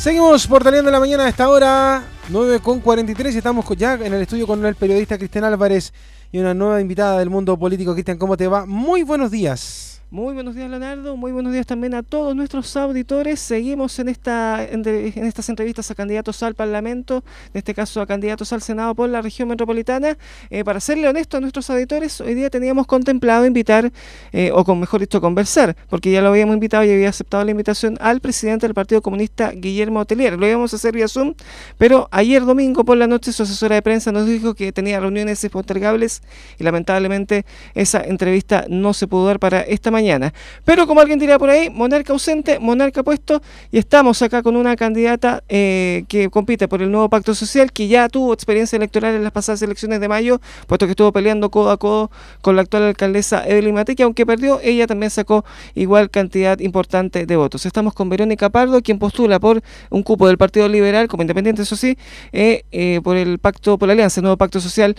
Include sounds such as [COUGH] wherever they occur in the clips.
Seguimos portaleando en la mañana a esta hora, 9 con 43. Estamos ya en el estudio con el periodista Cristian Álvarez y una nueva invitada del mundo político. Cristian, ¿cómo te va? Muy buenos días. Muy buenos días, Leonardo. Muy buenos días también a todos nuestros auditores. Seguimos en esta en, estas entrevistas a candidatos al Parlamento, en este caso a candidatos al Senado por la región metropolitana. Eh, para serle honesto a nuestros auditores, hoy día teníamos contemplado invitar, eh, o con mejor dicho, conversar, porque ya lo habíamos invitado y había aceptado la invitación al presidente del Partido Comunista, Guillermo Telier. Lo íbamos a hacer vía Zoom, pero ayer domingo por la noche su asesora de prensa nos dijo que tenía reuniones impostergables y lamentablemente esa entrevista no se pudo dar para esta mañana mañana. Pero como alguien diría por ahí, monarca ausente, monarca puesto, y estamos acá con una candidata eh, que compite por el nuevo pacto social, que ya tuvo experiencia electoral en las pasadas elecciones de mayo, puesto que estuvo peleando codo a codo con la actual alcaldesa Evelyn Mate, que aunque perdió, ella también sacó igual cantidad importante de votos. Estamos con Verónica Pardo, quien postula por un cupo del Partido Liberal, como independiente, eso sí, eh, eh, por el pacto, por la alianza, el nuevo pacto social,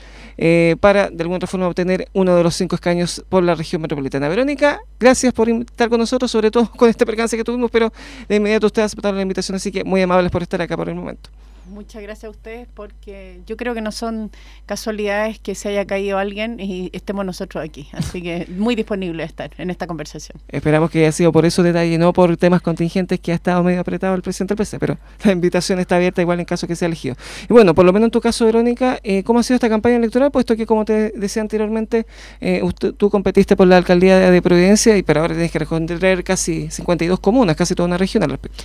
para de alguna forma obtener uno de los cinco escaños por la región metropolitana. Verónica, Gracias por estar con nosotros, sobre todo con este percance que tuvimos, pero de inmediato ustedes aceptaron la invitación, así que muy amables por estar acá por el momento. Muchas gracias a ustedes porque yo creo que no son casualidades que se haya caído alguien y estemos nosotros aquí. Así que muy disponible a estar en esta conversación. Esperamos que haya sido por eso detalle, no por temas contingentes que ha estado medio apretado el presidente del PC, pero [LAUGHS] la invitación está abierta igual en caso que sea elegido. Y bueno, por lo menos en tu caso, Verónica, eh, ¿cómo ha sido esta campaña electoral? Puesto que, como te decía anteriormente, eh, tú competiste por la alcaldía de Providencia y pero ahora tienes que responder casi 52 comunas, casi toda una región al respecto.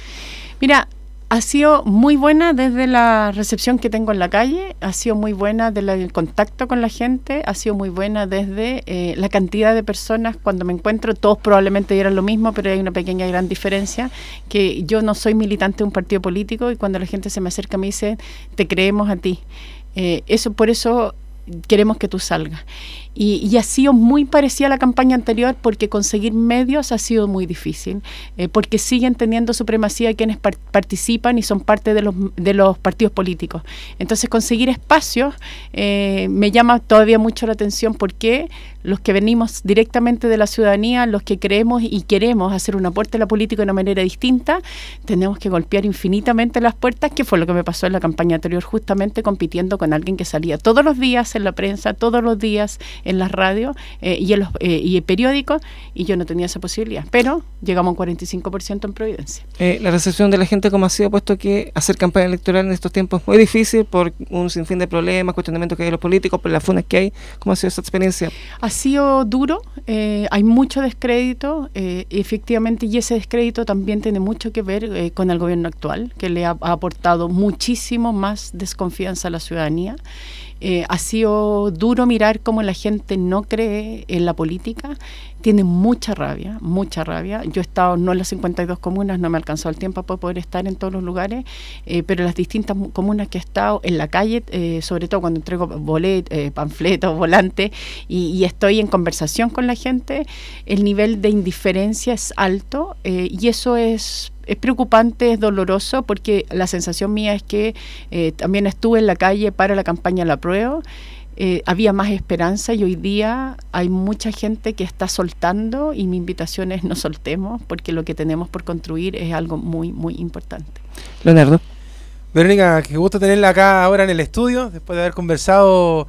Mira, ha sido muy buena desde la recepción que tengo en la calle, ha sido muy buena desde el contacto con la gente, ha sido muy buena desde eh, la cantidad de personas cuando me encuentro, todos probablemente dieran lo mismo, pero hay una pequeña gran diferencia, que yo no soy militante de un partido político y cuando la gente se me acerca me dice, te creemos a ti. Eh, eso por eso queremos que tú salgas. Y, ha sido muy parecida a la campaña anterior porque conseguir medios ha sido muy difícil, eh, porque siguen teniendo supremacía quienes participan y son parte de los, de los partidos políticos. Entonces conseguir espacios eh, me llama todavía mucho la atención porque los que venimos directamente de la ciudadanía, los que creemos y queremos hacer un aporte a la política de una manera distinta, tenemos que golpear infinitamente las puertas, que fue lo que me pasó en la campaña anterior, justamente compitiendo con alguien que salía todos los días en la prensa, todos los días en las radios eh, y en los eh, y periódicos y yo no tenía esa posibilidad. Pero llegamos a un 45% en Providencia. Eh, la recepción de la gente, como ha sido, puesto que hacer campaña electoral en estos tiempos es muy difícil por un sinfín de problemas, cuestionamientos que hay de los políticos, por las funas que hay. ¿Cómo ha sido esa experiencia? Ha sido duro, hay mucho descrédito, efectivamente, y ese descrédito también tiene mucho que ver con el gobierno actual, que le ha aportado muchísimo más desconfianza a la ciudadanía. Eh, ha sido duro mirar cómo la gente no cree en la política, tiene mucha rabia, mucha rabia. Yo he estado no en las 52 comunas, no me ha alcanzado el tiempo para poder estar en todos los lugares, eh, pero en las distintas comunas que he estado en la calle, eh, sobre todo cuando entrego bolet, panfletos, [LAUGHS] volantes, y, y, estoy en conversación con la gente, el nivel de indiferencia es alto y eso es es preocupante, es doloroso, porque la sensación mía es que eh, también estuve en la calle para la campaña La Prueba. Eh, había más esperanza y hoy día hay mucha gente que está soltando y mi invitación es no soltemos porque lo que tenemos por construir es algo muy, muy importante. Leonardo. Verónica, qué gusto tenerla acá ahora en el estudio, después de haber conversado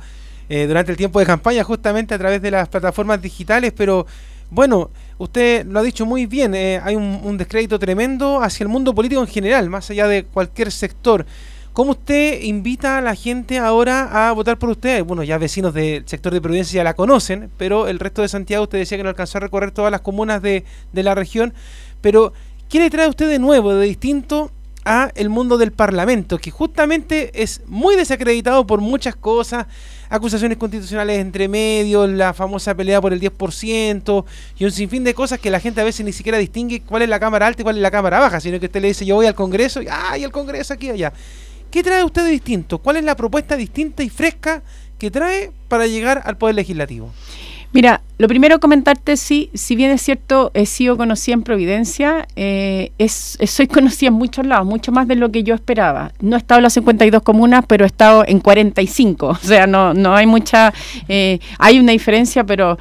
eh, durante el tiempo de campaña justamente a través de las plataformas digitales, pero bueno, usted lo ha dicho muy bien, eh, hay un, descrédito tremendo hacia el mundo político en general, más allá de cualquier sector. ¿Cómo usted invita a la gente ahora a votar por usted? Bueno, ya vecinos del sector de Providencia ya la conocen, pero el resto de Santiago usted decía que no alcanzó a recorrer todas las comunas de, de la región. Pero, ¿qué le trae usted de nuevo, de distinto a el mundo del Parlamento, que justamente es muy desacreditado por muchas cosas? acusaciones constitucionales entre medios, la famosa pelea por el 10% y un sinfín de cosas que la gente a veces ni siquiera distingue cuál es la cámara alta y cuál es la cámara baja, sino que usted le dice yo voy al Congreso y ¡ay, el Congreso aquí allá! ¿Qué trae usted de distinto? ¿Cuál es la propuesta distinta y fresca que trae para llegar al Poder Legislativo? Mira, lo primero comentarte, sí, si bien es cierto, he sido conocida en Providencia, eh, es, soy [LAUGHS] conocida en muchos lados, mucho más de lo que yo esperaba. No he estado en las 52 comunas, pero he estado en 45, [LAUGHS] o sea, no, no hay mucha, eh, hay una diferencia, pero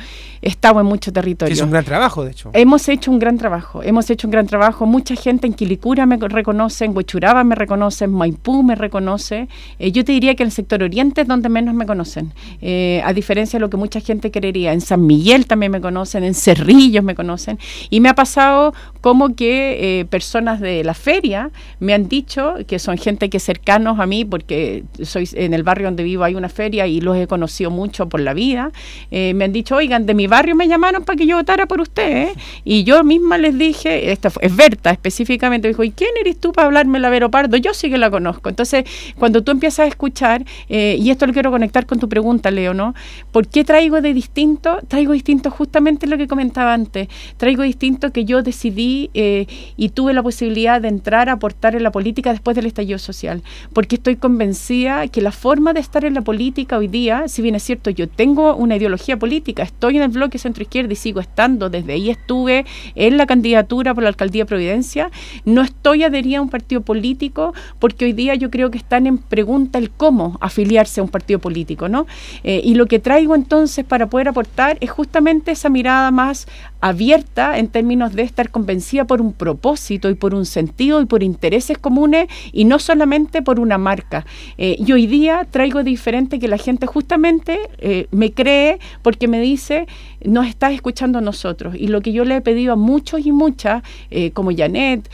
estado en mucho territorio. es un gran trabajo, de hecho. Hemos hecho un gran trabajo, hemos hecho un gran trabajo. Mucha gente en Quilicura me reconoce, en Huechuraba me reconoce, en Maipú me reconoce. Eh, yo te diría que en el sector oriente es donde menos me conocen, eh, a diferencia de lo que mucha gente querería. En San Miguel también me conocen, en Cerrillos me conocen. Y me ha pasado como que eh, personas de la feria me han dicho que son gente que cercanos a mí, porque soy en el barrio donde vivo hay una feria y los he conocido mucho por la vida. me han dicho, oigan, de mi barrio me llamaron para que yo votara por usted. Y yo misma les dije, esta es Berta específicamente, dijo, ¿y quién eres tú para hablarme la Vero Pardo? Yo sí que la conozco. Entonces, cuando tú empiezas a escuchar, eh, y esto lo quiero conectar con tu pregunta, Leo, ¿no? ¿Por qué traigo de distinto? Traigo distinto justamente lo que comentaba antes. Traigo distinto que yo decidí eh, y tuve la posibilidad de entrar a aportar en la política después del estallido social. Porque estoy convencida que la forma de estar en la política hoy día, si bien es cierto, yo tengo una ideología política, estoy en el bloque centro izquierda y sigo estando, desde ahí estuve en la candidatura por la alcaldía de Providencia, no estoy adherida a un partido político porque hoy día yo creo que están en pregunta el cómo afiliarse a un partido político, ¿no? Eh, y lo que traigo entonces para poder aportar es justamente esa mirada más abierta en términos de estar convencida por un propósito y por un sentido y por intereses comunes y no solamente por una marca. Eh, y hoy día traigo diferente que la gente justamente eh, me cree porque me dice, nos está escuchando nosotros. Y lo que yo le he pedido a muchos y muchas, eh, como Janet,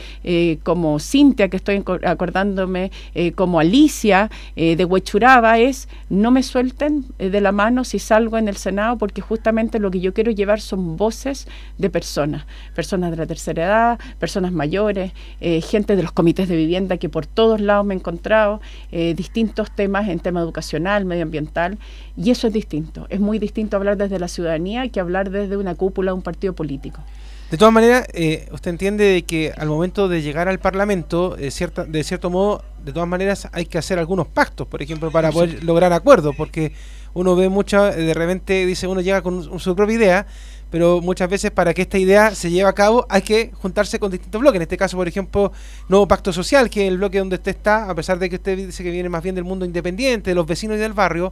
como Cintia, que estoy acordándome, como Alicia de Huechuraba, es no me suelten de la mano si salgo en el Senado, porque justamente lo que yo quiero llevar son voces de personas, personas de la tercera edad, personas mayores, gente de los comités de vivienda que por todos lados me he encontrado, distintos temas en tema educacional, medioambiental, y eso es distinto. Es muy distinto hablar desde la ciudadanía que hablar desde una cúpula de un partido político. De todas maneras, eh, usted entiende que al momento de llegar al Parlamento, de, cierta, de cierto modo, de todas maneras hay que hacer algunos pactos, por ejemplo, para poder lograr acuerdos, porque uno ve mucho, de repente dice uno llega con su propia idea, pero muchas veces para que esta idea se lleve a cabo hay que juntarse con distintos bloques. En este caso, por ejemplo, Nuevo Pacto Social, que es el bloque donde usted está, a pesar de que usted dice que viene más bien del mundo independiente, de los vecinos y del barrio,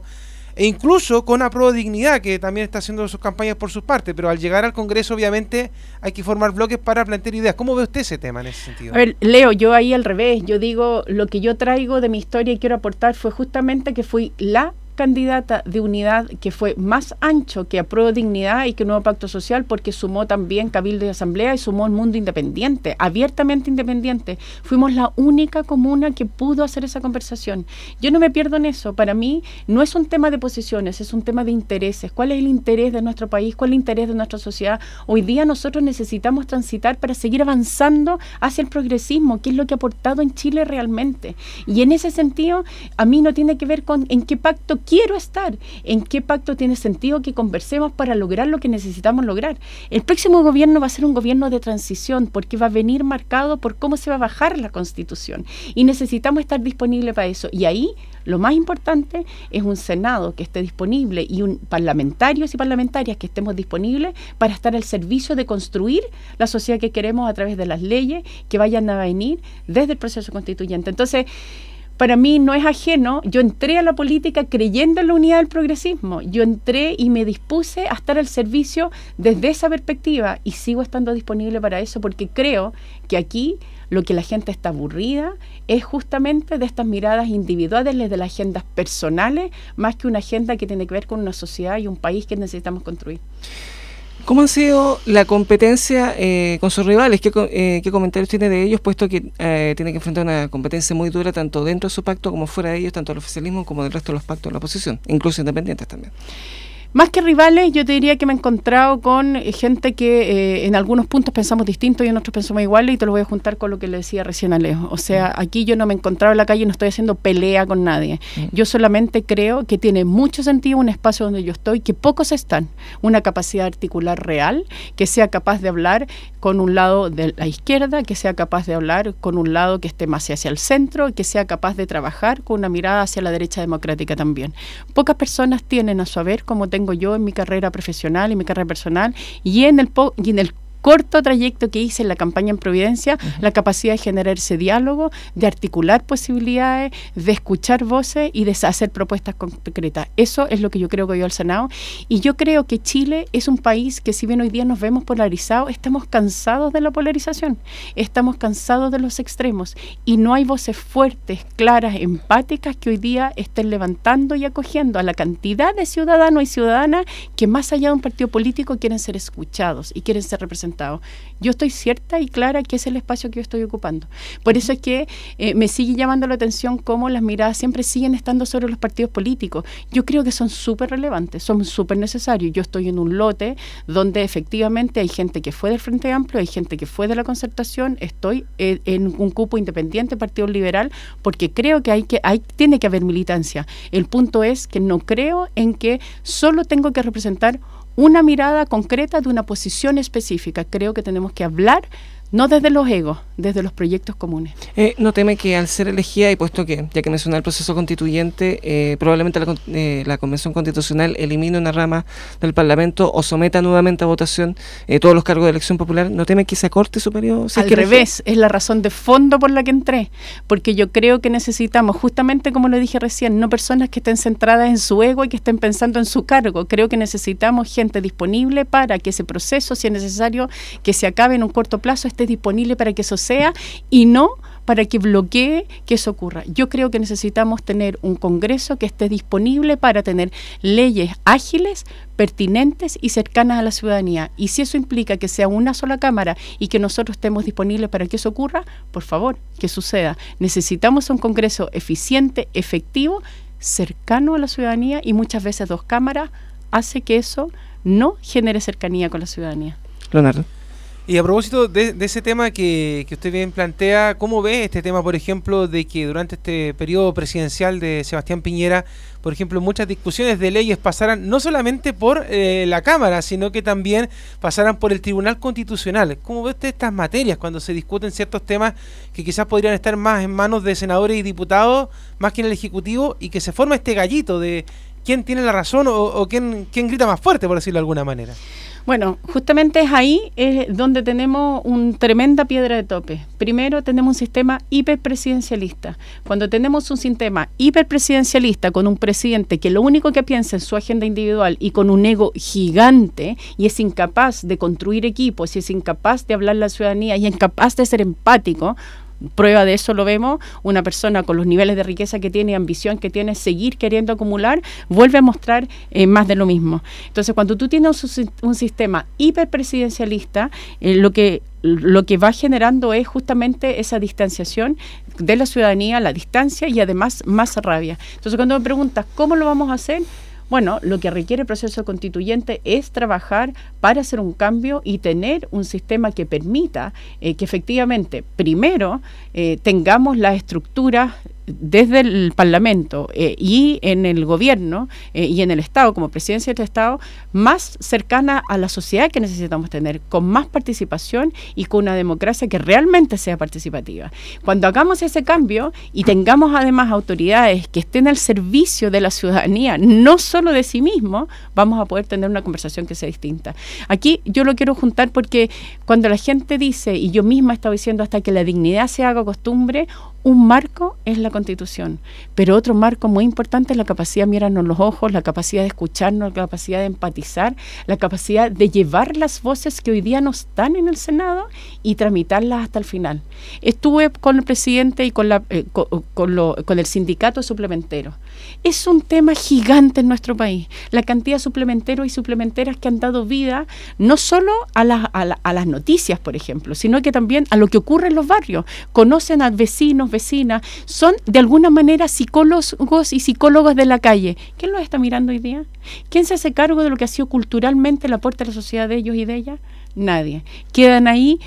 e incluso con Apro Dignidad, que también está haciendo sus campañas por sus partes, pero al llegar al Congreso obviamente hay que formar bloques para plantear ideas. ¿Cómo ve usted ese tema en ese sentido? A ver, Leo, yo ahí al revés, yo digo, lo que yo traigo de mi historia y quiero aportar fue justamente que fui la candidata de unidad que fue más ancho que Apruebo Dignidad y que Nuevo Pacto Social porque sumó también Cabildo y Asamblea y sumó el mundo independiente, abiertamente independiente. Fuimos la única comuna que pudo hacer esa conversación. Yo no me pierdo en eso. Para mí no es un tema de posiciones, es un tema de intereses. ¿Cuál es el interés de nuestro país? ¿Cuál es el interés de nuestra sociedad? Hoy día nosotros necesitamos transitar para seguir avanzando hacia el progresismo, que es lo que ha aportado en Chile realmente. Y en ese sentido, a mí no tiene que ver con en qué pacto quiero estar, en qué pacto tiene sentido que conversemos para lograr lo que necesitamos lograr. El próximo gobierno va a ser un gobierno de transición porque va a venir marcado por cómo se va a bajar la constitución y necesitamos estar disponibles para eso. Y ahí lo más importante es un Senado que esté disponible y un parlamentarios y parlamentarias que estemos disponibles para estar al servicio de construir la sociedad que queremos a través de las leyes que vayan a venir desde el proceso constituyente. Entonces, para mí no es ajeno. Yo entré a la política creyendo en la unidad del progresismo. Yo entré y me dispuse a estar al servicio desde esa perspectiva y sigo estando disponible para eso porque creo que aquí lo que la gente está aburrida es justamente de estas miradas individuales, de las agendas personales, más que una agenda que tiene que ver con una sociedad y un país que necesitamos construir. ¿Cómo ha sido la competencia eh, con sus rivales? ¿Qué, eh, ¿Qué, comentarios tiene de ellos, puesto que eh, tiene que enfrentar una competencia muy dura tanto dentro de su pacto como fuera de ellos, tanto el oficialismo como del resto de los pactos de la oposición, incluso independientes también? Más que rivales, yo te diría que me he encontrado con eh, gente que eh, en algunos puntos pensamos distinto y en otros pensamos iguales y te lo voy a juntar con lo que le decía recién Alejo. O sea, mm. aquí yo no me he encontrado en la calle y no estoy haciendo pelea con nadie. Mm. Yo solamente creo que tiene mucho sentido un espacio donde yo estoy, que pocos están, una capacidad articular real, que sea capaz de hablar con un lado de la izquierda, que sea capaz de hablar con un lado que esté más hacia el centro, que sea capaz de trabajar con una mirada hacia la derecha democrática también. Pocas personas tienen a su haber como tengo yo en mi carrera profesional y mi carrera personal y en el, y en el corto trayecto que hice en la campaña en Providencia, la capacidad de generar ese diálogo, de articular posibilidades, de escuchar voces y de hacer propuestas concretas. Eso es lo que yo creo que yo al Senado. Y yo creo que Chile es un país que si bien hoy día nos vemos polarizados, estamos cansados de la polarización, estamos cansados de los extremos y no hay voces fuertes, claras, empáticas que hoy día estén levantando y acogiendo a la cantidad de ciudadanos y ciudadanas que más allá de un partido político quieren ser escuchados y quieren ser representados. Yo estoy cierta y clara que es el espacio que yo estoy ocupando. Por eso es que eh, me sigue llamando la atención cómo las miradas siempre siguen estando sobre los partidos políticos. Yo creo que son súper relevantes, son súper necesarios. Yo estoy en un lote donde efectivamente hay gente que fue del Frente Amplio, hay gente que fue de la concertación, estoy en, en un cupo independiente, Partido Liberal, porque creo que hay que hay, tiene que haber militancia. El punto es que no creo en que solo tengo que representar una mirada concreta de una posición específica. Creo que tenemos que hablar no desde los egos, desde los proyectos comunes. Eh, ¿No teme que al ser elegida, y puesto que, ya que menciona el proceso constituyente, eh, probablemente eh, la, Convención Constitucional elimine una rama del Parlamento o someta nuevamente a votación todos los cargos de elección popular, ¿no teme que se acorte su periodo? al revés, es la razón de fondo por la que entré, porque yo creo que necesitamos, justamente como lo dije recién, no personas que estén centradas en su ego y que estén pensando en su cargo, creo que necesitamos gente disponible para que ese proceso, si es necesario, que se acabe en un corto plazo, esté disponible para que eso sea y no para que bloquee que eso ocurra. Yo creo que necesitamos tener un Congreso que esté disponible para tener leyes ágiles, pertinentes y cercanas a la ciudadanía. Y si eso implica que sea una sola Cámara y que nosotros estemos disponibles para que eso ocurra, por favor, que suceda. Necesitamos un Congreso eficiente, efectivo, cercano a la ciudadanía y muchas veces dos cámaras hace que eso no genere cercanía con la ciudadanía. Leonardo. Y a propósito de, ese tema que, usted bien plantea, ¿cómo ve este tema, por ejemplo, de que durante este periodo presidencial de Sebastián Piñera, por ejemplo, muchas discusiones de leyes pasaran no solamente por eh, la Cámara, sino que también pasaran por el Tribunal Constitucional? ¿Cómo ve usted estas materias cuando se discuten ciertos temas que quizás podrían estar más en manos de senadores y diputados, más que en el Ejecutivo, y que se forma este gallito de quién tiene la razón o, o quién, quién grita más fuerte, por decirlo de alguna manera? Bueno, justamente es ahí donde tenemos una tremenda piedra de tope. Primero tenemos un sistema hiperpresidencialista. Cuando tenemos un sistema hiperpresidencialista con un presidente que lo único que piensa en su agenda individual y con un ego gigante y es incapaz de construir equipos y es incapaz de hablar a la ciudadanía y es incapaz de ser empático, Prueba de eso lo vemos, una persona con los niveles de riqueza que tiene, ambición que tiene, seguir queriendo acumular, vuelve a mostrar eh, más de lo mismo. Entonces, cuando tú tienes un, sistema hiperpresidencialista, eh, lo que lo que va generando es justamente esa distanciación de la ciudadanía, la distancia y además más rabia. Entonces, cuando me preguntas cómo lo vamos a hacer, bueno, lo que requiere el proceso constituyente es trabajar para hacer un cambio y tener un sistema que permita eh, que efectivamente, primero, eh, tengamos la estructura desde el Parlamento eh, y en el gobierno eh, y en el Estado, como presidencia del Estado, más cercana a la sociedad que necesitamos tener, con más participación y con una democracia que realmente sea participativa. Cuando hagamos ese cambio y tengamos además autoridades que estén al servicio de la ciudadanía, no solo de sí mismo, vamos a poder tener una conversación que sea distinta. Aquí yo lo quiero juntar porque cuando la gente dice, y yo misma he estado diciendo hasta que la dignidad se haga costumbre, un marco es la constitución, pero otro marco muy importante es la capacidad de mirarnos los ojos, la capacidad de escucharnos, la capacidad de empatizar, la capacidad de llevar las voces que hoy día no están en el Senado y tramitarlas hasta el final. Estuve con el presidente y con, la, eh, con, el sindicato suplementero. Es un tema gigante en nuestro país, la cantidad de suplementeros y suplementeras que han dado vida no solo a, a las noticias, por ejemplo, sino que también a lo que ocurre en los barrios. Conocen a vecinos, vecinas, son de alguna manera psicólogos y psicólogos de la calle. ¿Quién los está mirando hoy día? ¿Quién se hace cargo de lo que ha sido culturalmente la puerta de la sociedad de ellos y de ellas? Nadie. Quedan ahí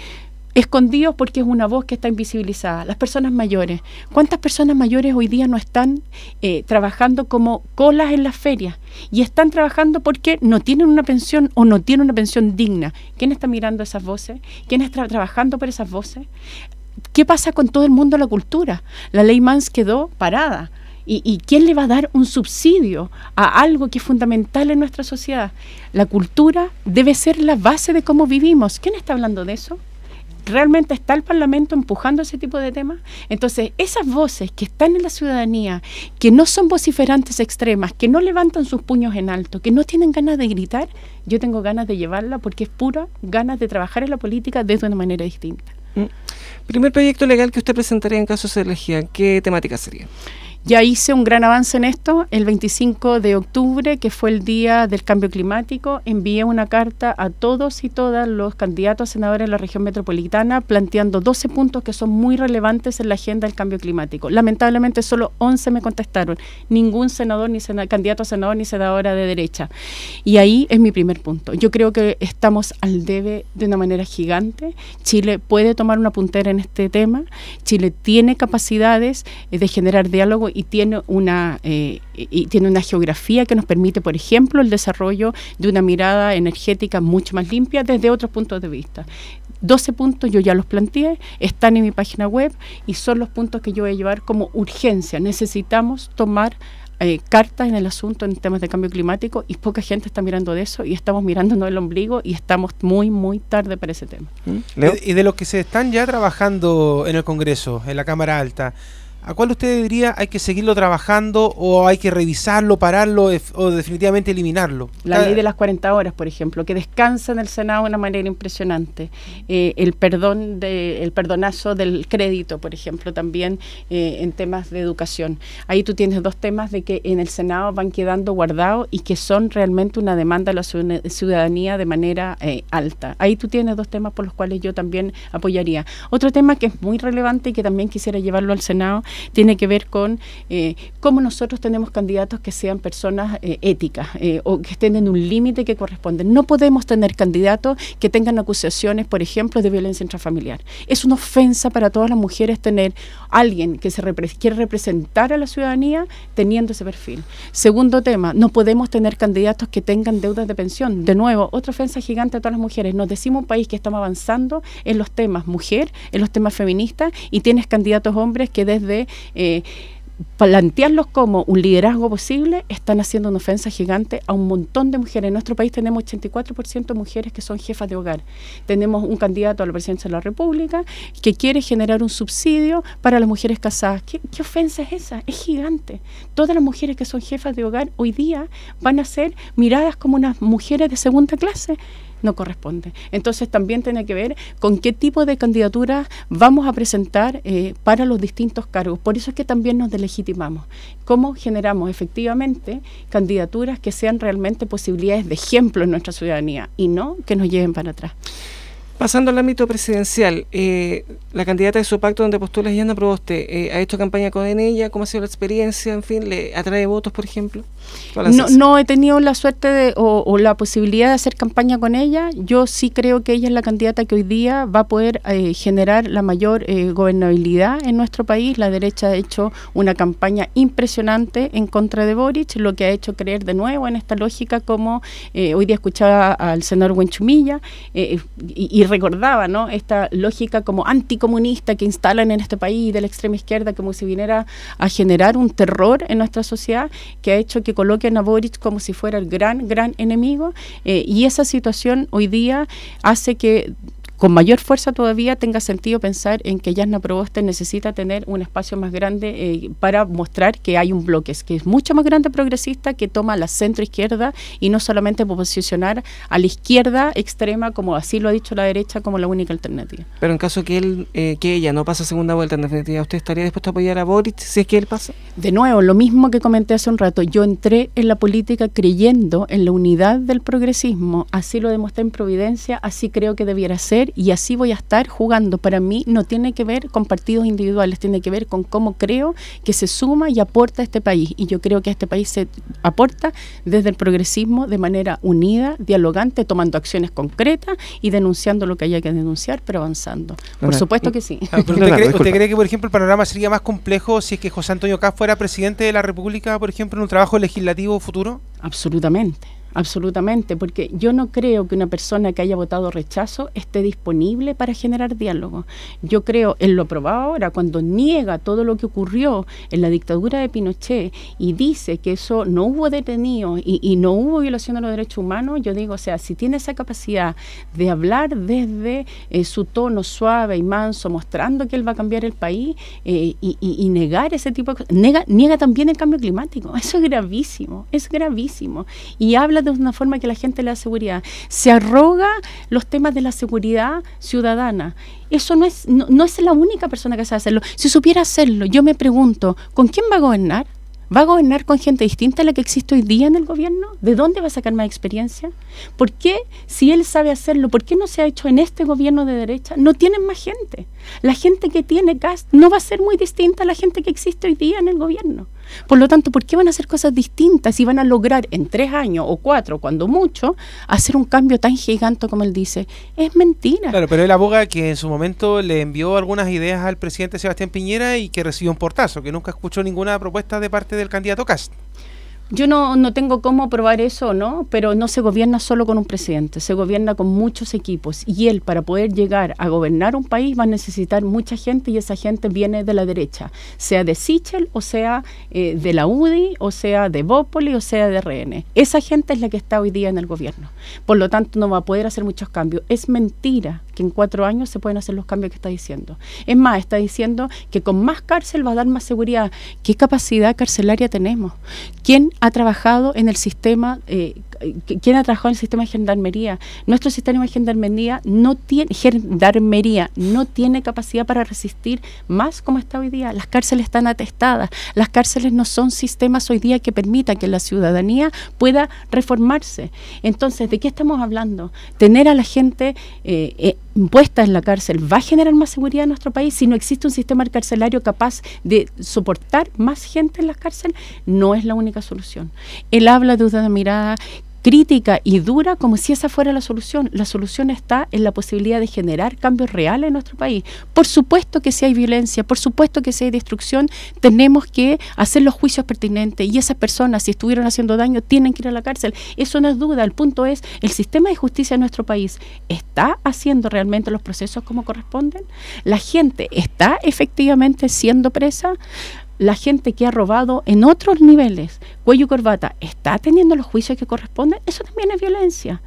escondidos porque es una voz que está invisibilizada. Las personas mayores. ¿Cuántas personas mayores hoy día no están eh, trabajando como colas en las ferias? Y están trabajando porque no tienen una pensión o no tienen una pensión digna. ¿Quién está mirando esas voces? ¿Quién está trabajando por esas voces? ¿Qué pasa con todo el mundo de la cultura? La ley Mans quedó parada ¿Y, quién le va a dar un subsidio a algo que es fundamental en nuestra sociedad? La cultura debe ser la base de cómo vivimos. ¿Quién está hablando de eso? ¿Realmente está el Parlamento empujando ese tipo de temas? Entonces, esas voces que están en la ciudadanía, que no son vociferantes extremas, que no levantan sus puños en alto, que no tienen ganas de gritar, yo tengo ganas de llevarla porque es pura ganas de trabajar en la política desde una manera distinta. Primer proyecto legal que usted presentaría en caso de elegía, ¿qué temática sería? Ya hice un gran avance en esto. El 25 de octubre, que fue el día del cambio climático, envié una carta a todos y todas los candidatos a senadores de la región metropolitana planteando 12 puntos que son muy relevantes en la agenda del cambio climático. Lamentablemente solo 11 me contestaron. Ningún senador, ni candidato a senador, ni senadora de derecha. Y ahí es mi primer punto. Yo creo que estamos al debe de una manera gigante. Chile puede tomar una puntera en este tema. Chile tiene capacidades eh, de generar diálogo y tiene una eh, y tiene una geografía que nos permite, por ejemplo, el desarrollo de una mirada energética mucho más limpia desde otros puntos de vista. 12 puntos yo ya los planteé, están en mi página web y son los puntos que yo voy a llevar como urgencia. Necesitamos tomar eh, cartas en el asunto en temas de cambio climático y poca gente está mirando de eso y estamos mirándonos el ombligo y estamos muy, muy tarde para ese tema. ¿Mm? Y de lo que se están ya trabajando en el Congreso, en la Cámara Alta, ¿A cuál usted diría hay que seguirlo trabajando o hay que revisarlo, pararlo o definitivamente eliminarlo? La ley de las 40 horas, por ejemplo, que descansa en el Senado de una manera impresionante. Eh, el perdón de, el perdonazo del crédito, por ejemplo, también eh, en temas de educación. Ahí tú tienes dos temas de que en el Senado van quedando guardados y que son realmente una demanda de la ciudadanía de manera eh, alta. Ahí tú tienes dos temas por los cuales yo también apoyaría. Otro tema que es muy relevante y que también quisiera llevarlo al Senado tiene que ver con eh, cómo nosotros tenemos candidatos que sean personas eh, éticas eh, o que estén en un límite que corresponde. No podemos tener candidatos que tengan acusaciones, por ejemplo, de violencia intrafamiliar. Es una ofensa para todas las mujeres tener alguien que se quiere representar a la ciudadanía teniendo ese perfil. Segundo tema, no podemos tener candidatos que tengan deudas de pensión. De nuevo, otra ofensa gigante a todas las mujeres. Nos decimos un país que estamos avanzando en los temas mujer, en los temas feministas y tienes candidatos hombres que desde eh, plantearlos como un liderazgo posible, están haciendo una ofensa gigante a un montón de mujeres. En nuestro país tenemos 84% de mujeres que son jefas de hogar. Tenemos un candidato a la presidencia de la República que quiere generar un subsidio para las mujeres casadas. ¿Qué, qué ofensa es esa? Es gigante. Todas las mujeres que son jefas de hogar hoy día van a ser miradas como unas mujeres de segunda clase no corresponde. Entonces también tiene que ver con qué tipo de candidatura vamos a presentar eh, para los distintos cargos. Por eso es que también nos delegitimamos. ¿Cómo generamos efectivamente candidaturas que sean realmente posibilidades de ejemplo en nuestra ciudadanía y no que nos lleven para atrás? Pasando al ámbito presidencial, eh, la candidata de su pacto donde postula Yana Proboste, eh, ¿ha hecho campaña con ella? ¿Cómo ha sido la experiencia? En fin, ¿le atrae votos, por ejemplo? No, no, he tenido la suerte de, o, la posibilidad de hacer campaña con ella. Yo sí creo que ella es la candidata que hoy día va a poder eh, generar la mayor eh, gobernabilidad en nuestro país. La derecha ha hecho una campaña impresionante en contra de Boric, lo que ha hecho creer de nuevo en esta lógica como hoy día escuchaba al senador Huenchumilla y, y recordaba ¿no? esta lógica como anticomunista que instalan en este país de la extrema izquierda como si viniera a generar un terror en nuestra sociedad que ha hecho que coloquen a Boric como si fuera el gran, gran enemigo eh, y esa situación hoy día hace que con mayor fuerza todavía tenga sentido pensar en que Yasna Proboste necesita tener un espacio más grande eh, para mostrar que hay un bloque que es mucho más grande progresista que toma la centro izquierda y no solamente posicionar a la izquierda extrema como así lo ha dicho la derecha como la única alternativa. Pero en caso que él eh, que ella no pasa segunda vuelta en definitiva, ¿usted estaría dispuesto a apoyar a Boric si es que él pasa? De nuevo, lo mismo que comenté hace un rato, yo entré en la política creyendo en la unidad del progresismo, así lo demostré en Providencia, así creo que debiera ser y así voy a estar jugando. Para mí no tiene que ver con partidos individuales, tiene que ver con cómo creo que se suma y aporta a este país. Y yo creo que a este país se aporta desde el progresismo de manera unida, dialogante, tomando acciones concretas y denunciando lo que haya que denunciar, pero avanzando. Por supuesto que sí. Ah, usted, cree, que, por ejemplo, el panorama sería más complejo si es que José Antonio Caz fuera presidente de la República, por ejemplo, en un trabajo legislativo futuro? Absolutamente absolutamente, porque yo no creo que una persona que haya votado rechazo esté disponible para generar diálogo. Yo creo, él lo probado ahora, cuando niega todo lo que ocurrió en la dictadura de Pinochet y dice que eso no hubo detenido y, no hubo violación de los derechos humanos, yo digo, o sea, si tiene esa capacidad de hablar desde eh, su tono suave y manso, mostrando que él va a cambiar el país eh, y, negar ese tipo de cosas, niega también el cambio climático, eso es gravísimo, es gravísimo. Y habla de una forma que la gente le da seguridad. Se arroga los temas de la seguridad ciudadana. Eso no es, no, es la única persona que sabe hacerlo. Si supiera hacerlo, yo me pregunto, ¿con quién va a gobernar? ¿Va a gobernar con gente distinta a la que existe hoy día en el gobierno? ¿De dónde va a sacar más experiencia? ¿Por qué, si él sabe hacerlo, por qué no se ha hecho en este gobierno de derecha? No tienen más gente. La gente que tiene gas no va a ser muy distinta a la gente que existe hoy día en el gobierno. Por lo tanto, ¿por qué van a hacer cosas distintas y van a lograr en tres años o cuatro, cuando mucho, hacer un cambio tan gigante como él dice? Es mentira. Claro, pero él aboga que en su momento le envió algunas ideas al presidente Sebastián Piñera y que recibió un portazo, que nunca escuchó ninguna propuesta de parte del candidato Cast. Yo no, no tengo cómo probar eso, ¿no? Pero no se gobierna solo con un presidente, se gobierna con muchos equipos. Y él, para poder llegar a gobernar un país, va a necesitar mucha gente y esa gente viene de la derecha, sea de Sichel, o sea eh, de la UDI, o sea de Bópoli, o sea de RN. Esa gente es la que está hoy día en el gobierno. Por lo tanto, no va a poder hacer muchos cambios. Es mentira que en cuatro años se pueden hacer los cambios que está diciendo. Es más, está diciendo que con más cárcel va a dar más seguridad. ¿Qué capacidad carcelaria tenemos? ¿Quién ha trabajado en el sistema eh, ¿quién ha trabajado en el sistema de gendarmería? Nuestro sistema de gendarmería no tiene, gendarmería no tiene capacidad para resistir más como está hoy día. Las cárceles están atestadas. Las cárceles no son sistemas hoy día que permitan que la ciudadanía pueda reformarse. Entonces, ¿de qué estamos hablando? Tener a la gente eh, eh, puesta en la cárcel va a generar más seguridad en nuestro país si no existe un sistema carcelario capaz de soportar más gente en las cárceles, no es la única solución. Él habla de una mirada crítica y dura como si esa fuera la solución. La solución está en la posibilidad de generar cambios reales en nuestro país. Por supuesto que si hay violencia, por supuesto que si hay destrucción, tenemos que hacer los juicios pertinentes y esas personas, si estuvieron haciendo daño, tienen que ir a la cárcel. Eso no es duda. El punto es, ¿el sistema de justicia en nuestro país está haciendo realmente los procesos como corresponden? ¿La gente está efectivamente siendo presa? La gente que ha robado en otros niveles, cuello y corbata, está teniendo los juicios que corresponden, eso también es violencia.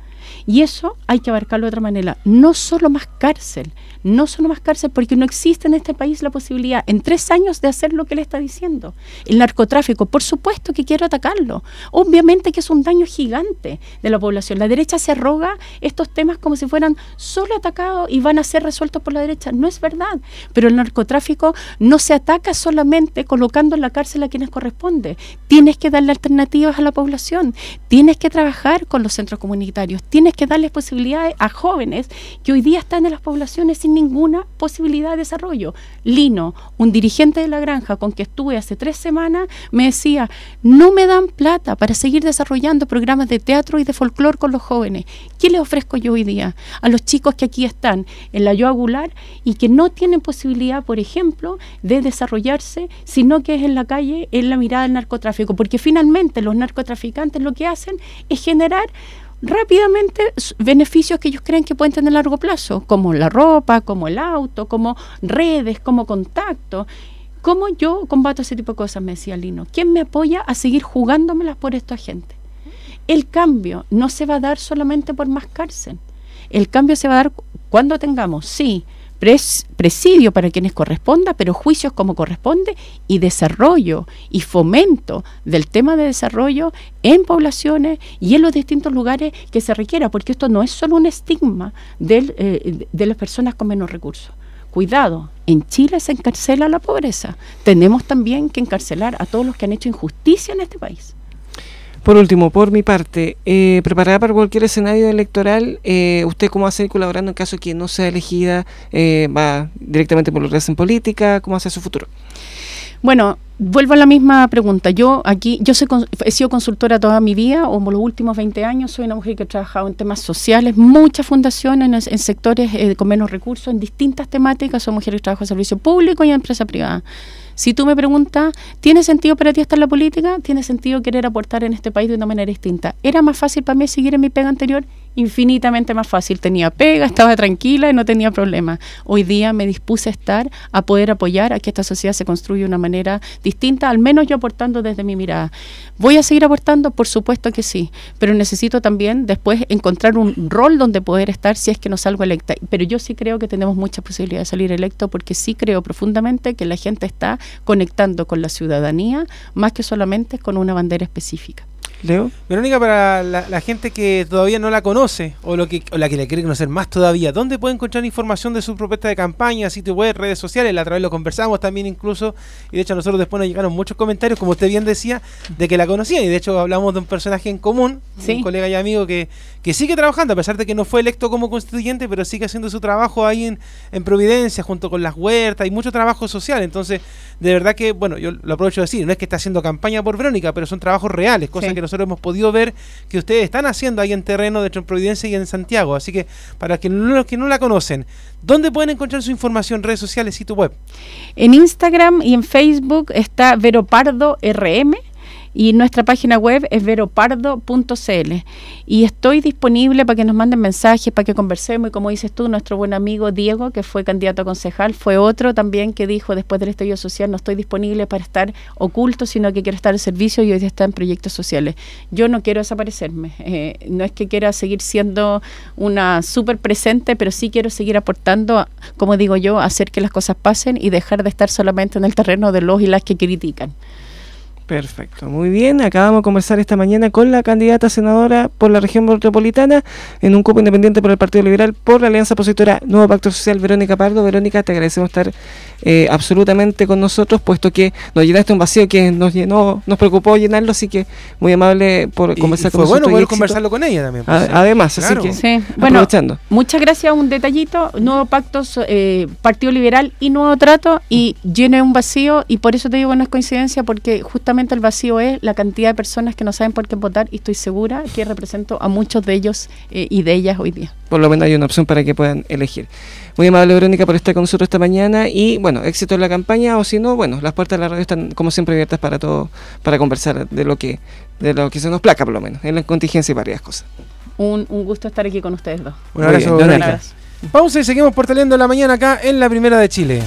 Y eso hay que abarcarlo de otra manera. No solo más cárcel, no solo más cárcel, porque no existe en este país la posibilidad en tres años de hacer lo que él está diciendo. El narcotráfico, por supuesto que quiero atacarlo. Obviamente que es un daño gigante de la población. La derecha se arroga estos temas como si fueran solo atacados y van a ser resueltos por la derecha. No es verdad. Pero el narcotráfico no se ataca solamente colocando en la cárcel a quienes corresponde. Tienes que darle alternativas a la población. Tienes que trabajar con los centros comunitarios. Que darles posibilidades a jóvenes que hoy día están en las poblaciones sin ninguna posibilidad de desarrollo. Lino, un dirigente de la granja con que estuve hace tres semanas, me decía, no me dan plata para seguir desarrollando programas de teatro y de folclore con los jóvenes. ¿Qué les ofrezco yo hoy día a los chicos que aquí están en la Yoagular y que no tienen posibilidad, por ejemplo, de desarrollarse, sino que es en la calle, en la mirada del narcotráfico? Porque finalmente los narcotraficantes lo que hacen es generar rápidamente beneficios que ellos creen que pueden tener a largo plazo, como la ropa, como el auto, como redes, como contacto. ¿Cómo yo combato ese tipo de cosas? Me decía Lino. ¿Quién me apoya a seguir jugándomelas por esta gente? El cambio no se va a dar solamente por más cárcel. El cambio se va a dar cuando tengamos, sí, presidio para quienes corresponda, pero juicios como corresponde y desarrollo y fomento del tema de desarrollo en poblaciones y en los distintos lugares que se requiera, porque esto no es solo un estigma eh, de las personas con menos recursos. Cuidado, en Chile se encarcela la pobreza. Tenemos también que encarcelar a todos los que han hecho injusticia en este país. Por último, por mi parte, eh, preparada para cualquier escenario electoral, eh, ¿usted cómo seguir colaborando en caso de que no sea elegida? Eh, ¿Va directamente por lo que hace en política? ¿Cómo hace su futuro? Bueno, vuelvo a la misma pregunta. Yo aquí, yo he sido consultora toda mi vida, o los últimos 20 años, soy una mujer que ha trabajado en temas sociales, muchas fundaciones en, sectores eh, con menos recursos, en distintas temáticas, soy mujer que trabaja en servicio público y en empresa privada. Si tú me preguntas, ¿tiene sentido para ti estar en la política? ¿Tiene sentido querer aportar en este país de una manera distinta? ¿Era más fácil para mí seguir en mi pega anterior? Infinitamente más fácil. Tenía pega, estaba tranquila y no tenía problema. Hoy día me dispuse a estar, a poder apoyar a que esta sociedad se construya de una manera distinta, al menos yo aportando desde mi mirada. ¿Voy a seguir aportando? Por supuesto que sí, pero necesito también después encontrar un rol donde poder estar si es que no salgo electa. Pero yo sí creo que tenemos mucha posibilidad de salir electo porque sí creo profundamente que la gente está conectando con la ciudadanía más que solamente con una bandera específica. Leo. Verónica, para la, gente que todavía no la conoce o, lo que, la que le quiere conocer más todavía, ¿dónde puede encontrar información de su propuesta de campaña, sitio web, redes sociales? La otra vez lo conversamos también incluso, y de hecho a nosotros después nos llegaron muchos comentarios, como usted bien decía, de que la conocían, y de hecho hablamos de un personaje en común, un colega y amigo que, que sigue trabajando, a pesar de que no fue electo como constituyente, pero sigue haciendo su trabajo ahí en, en Providencia, junto con las huertas, y mucho trabajo social. Entonces, de verdad que, bueno, yo lo aprovecho de decir, no es que esté haciendo campaña por Verónica, pero son trabajos reales, cosas que nosotros hemos podido ver que ustedes están haciendo ahí en terreno, de hecho en Providencia y en Santiago. Así que, para que los que no la conocen, ¿dónde pueden encontrar su información, redes sociales, sitio web? En Instagram y en Facebook está Veropardo RM y nuestra página web es veropardo.cl. Y estoy disponible para que nos manden mensajes, para que conversemos. Y como dices tú, nuestro buen amigo Diego, que fue candidato a concejal, fue otro también que dijo después del estallido social, no estoy disponible para estar oculto, sino que quiero estar al servicio y hoy está en proyectos sociales. Yo no quiero desaparecerme. Eh, no es que quiera seguir siendo una súper presente, pero sí quiero seguir aportando, como digo yo, hacer que las cosas pasen y dejar de estar solamente en el terreno de los y las que critican. Perfecto, muy bien. Acabamos de conversar esta mañana con la candidata senadora por la región metropolitana en un cupo independiente por el Partido Liberal por la Alianza Opositora Nuevo Pacto Social, Verónica Pardo. Verónica, te agradecemos estar eh, absolutamente con nosotros, puesto que nos llenaste un vacío que nos llenó, nos preocupó llenarlo, así que muy amable por conversar con nosotros. bueno poder conversarlo con ella también. Pues, además, así que sí. bueno, muchas gracias. Un detallito, Nuevo Pacto, eh, Partido Liberal y Nuevo Trato, y llene un vacío, y por eso te digo no es coincidencia, porque justamente el vacío es la cantidad de personas que no saben por qué votar y estoy segura que represento a muchos de ellos eh, y de ellas hoy día. Por lo menos hay una opción para que puedan elegir. Muy amable Verónica por estar con nosotros esta mañana y bueno, éxito en la campaña o si no, bueno, las puertas de la radio están como siempre abiertas para todo, para conversar de lo que, de lo que se nos placa por lo menos, en la contingencia y varias cosas. Un, gusto estar aquí con ustedes dos. Un abrazo, Vamos y seguimos portaleando la mañana acá en la Primera de Chile.